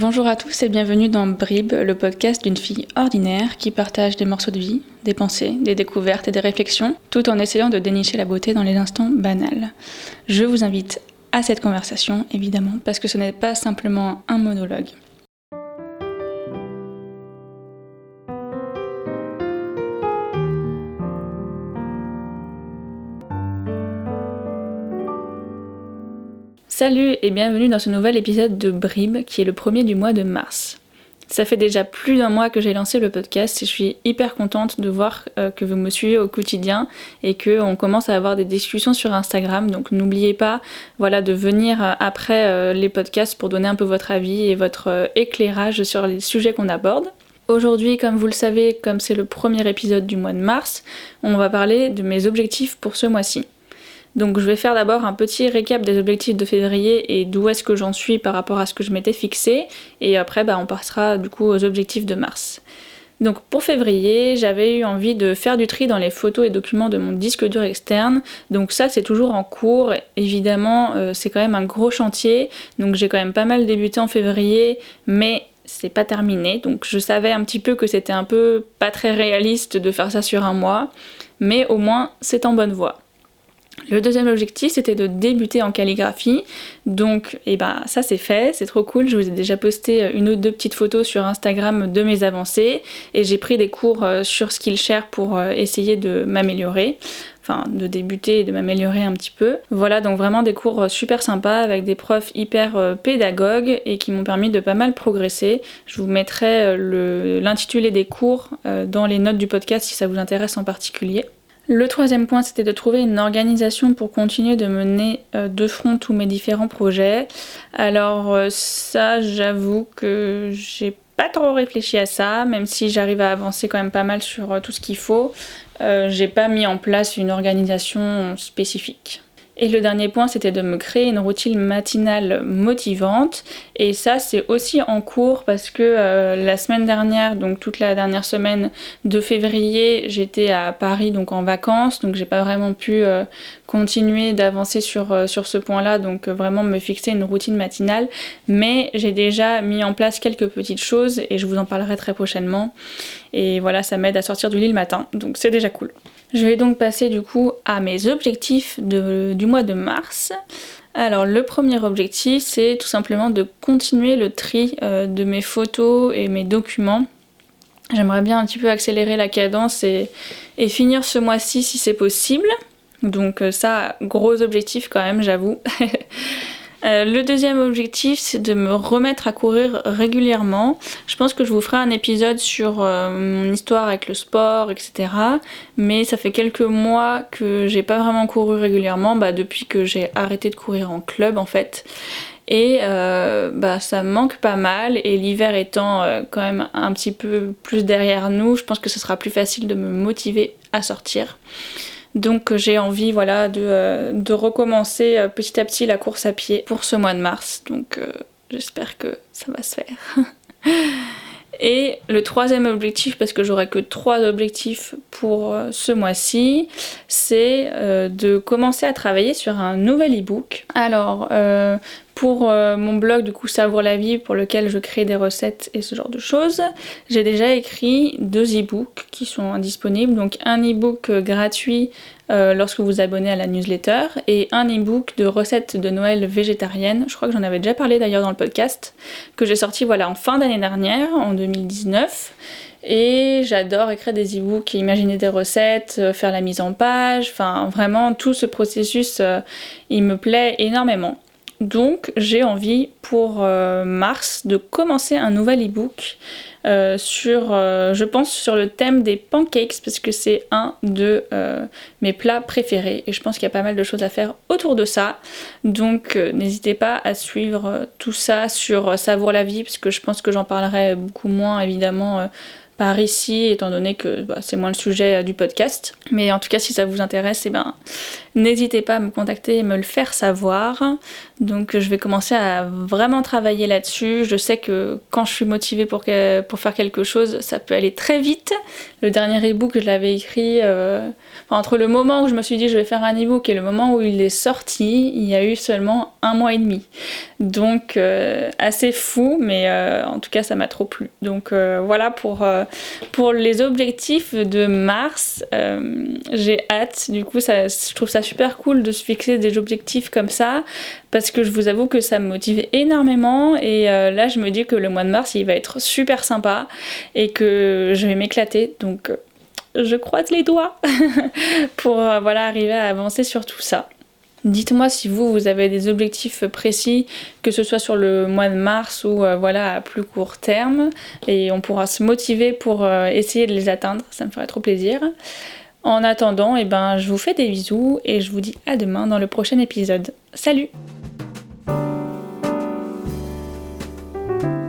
Bonjour à tous et bienvenue dans Brib, le podcast d'une fille ordinaire qui partage des morceaux de vie, des pensées, des découvertes et des réflexions, tout en essayant de dénicher la beauté dans les instants banals. Je vous invite à cette conversation, évidemment, parce que ce n'est pas simplement un monologue. Salut et bienvenue dans ce nouvel épisode de Brib qui est le premier du mois de mars. Ça fait déjà plus d'un mois que j'ai lancé le podcast et je suis hyper contente de voir euh, que vous me suivez au quotidien et qu'on commence à avoir des discussions sur Instagram. Donc n'oubliez pas voilà, de venir euh, après euh, les podcasts pour donner un peu votre avis et votre éclairage sur les sujets qu'on aborde. Aujourd'hui, comme vous le savez, comme c'est le premier épisode du mois de mars, on va parler de mes objectifs pour ce mois-ci. Donc je vais faire d'abord un petit récap des objectifs de février et d'où est-ce que j'en suis par rapport à ce que je m'étais fixé. Et après, bah, on passera du coup aux objectifs de mars. Donc pour février, j'avais eu envie de faire du tri dans les photos et documents de mon disque dur externe. Donc ça c'est toujours en cours. Évidemment, euh, c'est quand même un gros chantier. Donc j'ai quand même pas mal débuté en février, mais c'est pas terminé. Donc je savais un petit peu que c'était un peu pas très réaliste de faire ça sur un mois, mais au moins c'est en bonne voie. Le deuxième objectif, c'était de débuter en calligraphie. Donc, eh ben, ça c'est fait, c'est trop cool. Je vous ai déjà posté une ou deux petites photos sur Instagram de mes avancées et j'ai pris des cours euh, sur Skillshare pour euh, essayer de m'améliorer. Enfin, de débuter et de m'améliorer un petit peu. Voilà, donc vraiment des cours euh, super sympas avec des profs hyper pédagogues et qui m'ont permis de pas mal progresser. Je vous mettrai l'intitulé des cours dans les notes du podcast si ça vous intéresse en particulier. Le troisième point, c'était de trouver une organisation pour continuer de mener euh, de front tous mes différents projets. Alors euh, ça, j'avoue que j'ai pas trop réfléchi à ça, même si j'arrive à avancer quand même pas mal sur euh, tout ce qu'il faut. j'ai pas mis en place une organisation spécifique. Et le dernier point, c'était de me créer une routine matinale motivante. Et ça, c'est aussi en cours parce que euh, la semaine dernière, donc toute la dernière semaine de février, j'étais à Paris, donc en vacances. Donc j'ai pas vraiment pu euh, continuer d'avancer sur, euh, sur ce point-là. Donc vraiment me fixer une routine matinale. Mais j'ai déjà mis en place quelques petites choses et je vous en parlerai très prochainement. Et voilà, ça m'aide à sortir du lit le matin. Donc c'est déjà cool. Je vais donc passer du coup à mes objectifs du mois de mars. Alors le premier objectif c'est tout simplement de continuer le tri euh, de mes photos et mes documents. J'aimerais bien un petit peu accélérer la cadence et, finir ce mois-ci si c'est possible. Donc euh, ça, gros objectif quand même, j'avoue. Euh, le deuxième objectif, c'est de me remettre à courir régulièrement. Je pense que je vous ferai un épisode sur euh, mon histoire avec le sport, etc. Mais ça fait quelques mois que j'ai pas vraiment couru régulièrement, bah, depuis que j'ai arrêté de courir en club en fait. Et euh, bah, ça me manque pas mal. Et l'hiver étant quand même un petit peu plus derrière nous, je pense que ce sera plus facile de me motiver à sortir. Donc euh, j'ai envie voilà, de, euh, recommencer euh, petit à petit la course à pied pour ce mois de mars. Donc j'espère que ça va se faire. Et le troisième objectif, parce que j'aurai que trois objectifs pour ce mois-ci, c'est de commencer à travailler sur un nouvel e-book. Alors, pour euh, mon blog du coup Savoir la vie pour lequel je crée des recettes et ce genre de choses, j'ai déjà écrit deux e-books qui sont disponibles. Donc un e-book euh, gratuit euh, lorsque vous vous abonnez à la newsletter et un e-book de recettes de Noël végétariennes. Je crois que j'en avais déjà parlé d'ailleurs dans le podcast que j'ai sorti voilà en fin d'année dernière en 2019. Et j'adore écrire des e-books, imaginer des recettes, faire la mise en page, enfin vraiment tout ce processus, il me plaît énormément. Donc j'ai envie pour euh, mars de commencer un nouvel e-book euh, sur, euh, je pense, sur le thème des pancakes parce que c'est un de mes plats préférés et je pense qu'il y a pas mal de choses à faire autour de ça. Donc n'hésitez pas à suivre tout ça sur Savoir la vie parce que je pense que j'en parlerai beaucoup moins évidemment par ici, étant donné que bah, c'est moins le sujet euh, du podcast. Mais en tout cas, si ça vous intéresse, eh ben, n'hésitez pas à me contacter et me le faire savoir. Donc je vais commencer à vraiment travailler là-dessus. Je sais que quand je suis motivée pour, pour faire quelque chose, ça peut aller très vite. Le dernier e-book, je l'avais écrit euh, entre le moment où je me suis dit je vais faire un e-book et le moment où il est sorti, il y a eu seulement un mois et demi. Donc euh, assez fou, mais euh, en tout cas ça m'a trop plu. Donc voilà pour, pour les objectifs de mars. J'ai hâte. Du coup, ça, je trouve ça super cool de se fixer des objectifs comme ça parce que je vous avoue que ça me motive énormément et euh, là je me dis que le mois de mars il va être super sympa et que je vais m'éclater donc euh, je croise les doigts pour euh, voilà arriver à avancer sur tout ça. Dites-moi si vous, vous avez des objectifs précis, que ce soit sur le mois de mars ou voilà à plus court terme, et on pourra se motiver pour essayer de les atteindre, ça me ferait trop plaisir. En attendant, eh ben, je vous fais des bisous et je vous dis à demain dans le prochain épisode. Salut Bye.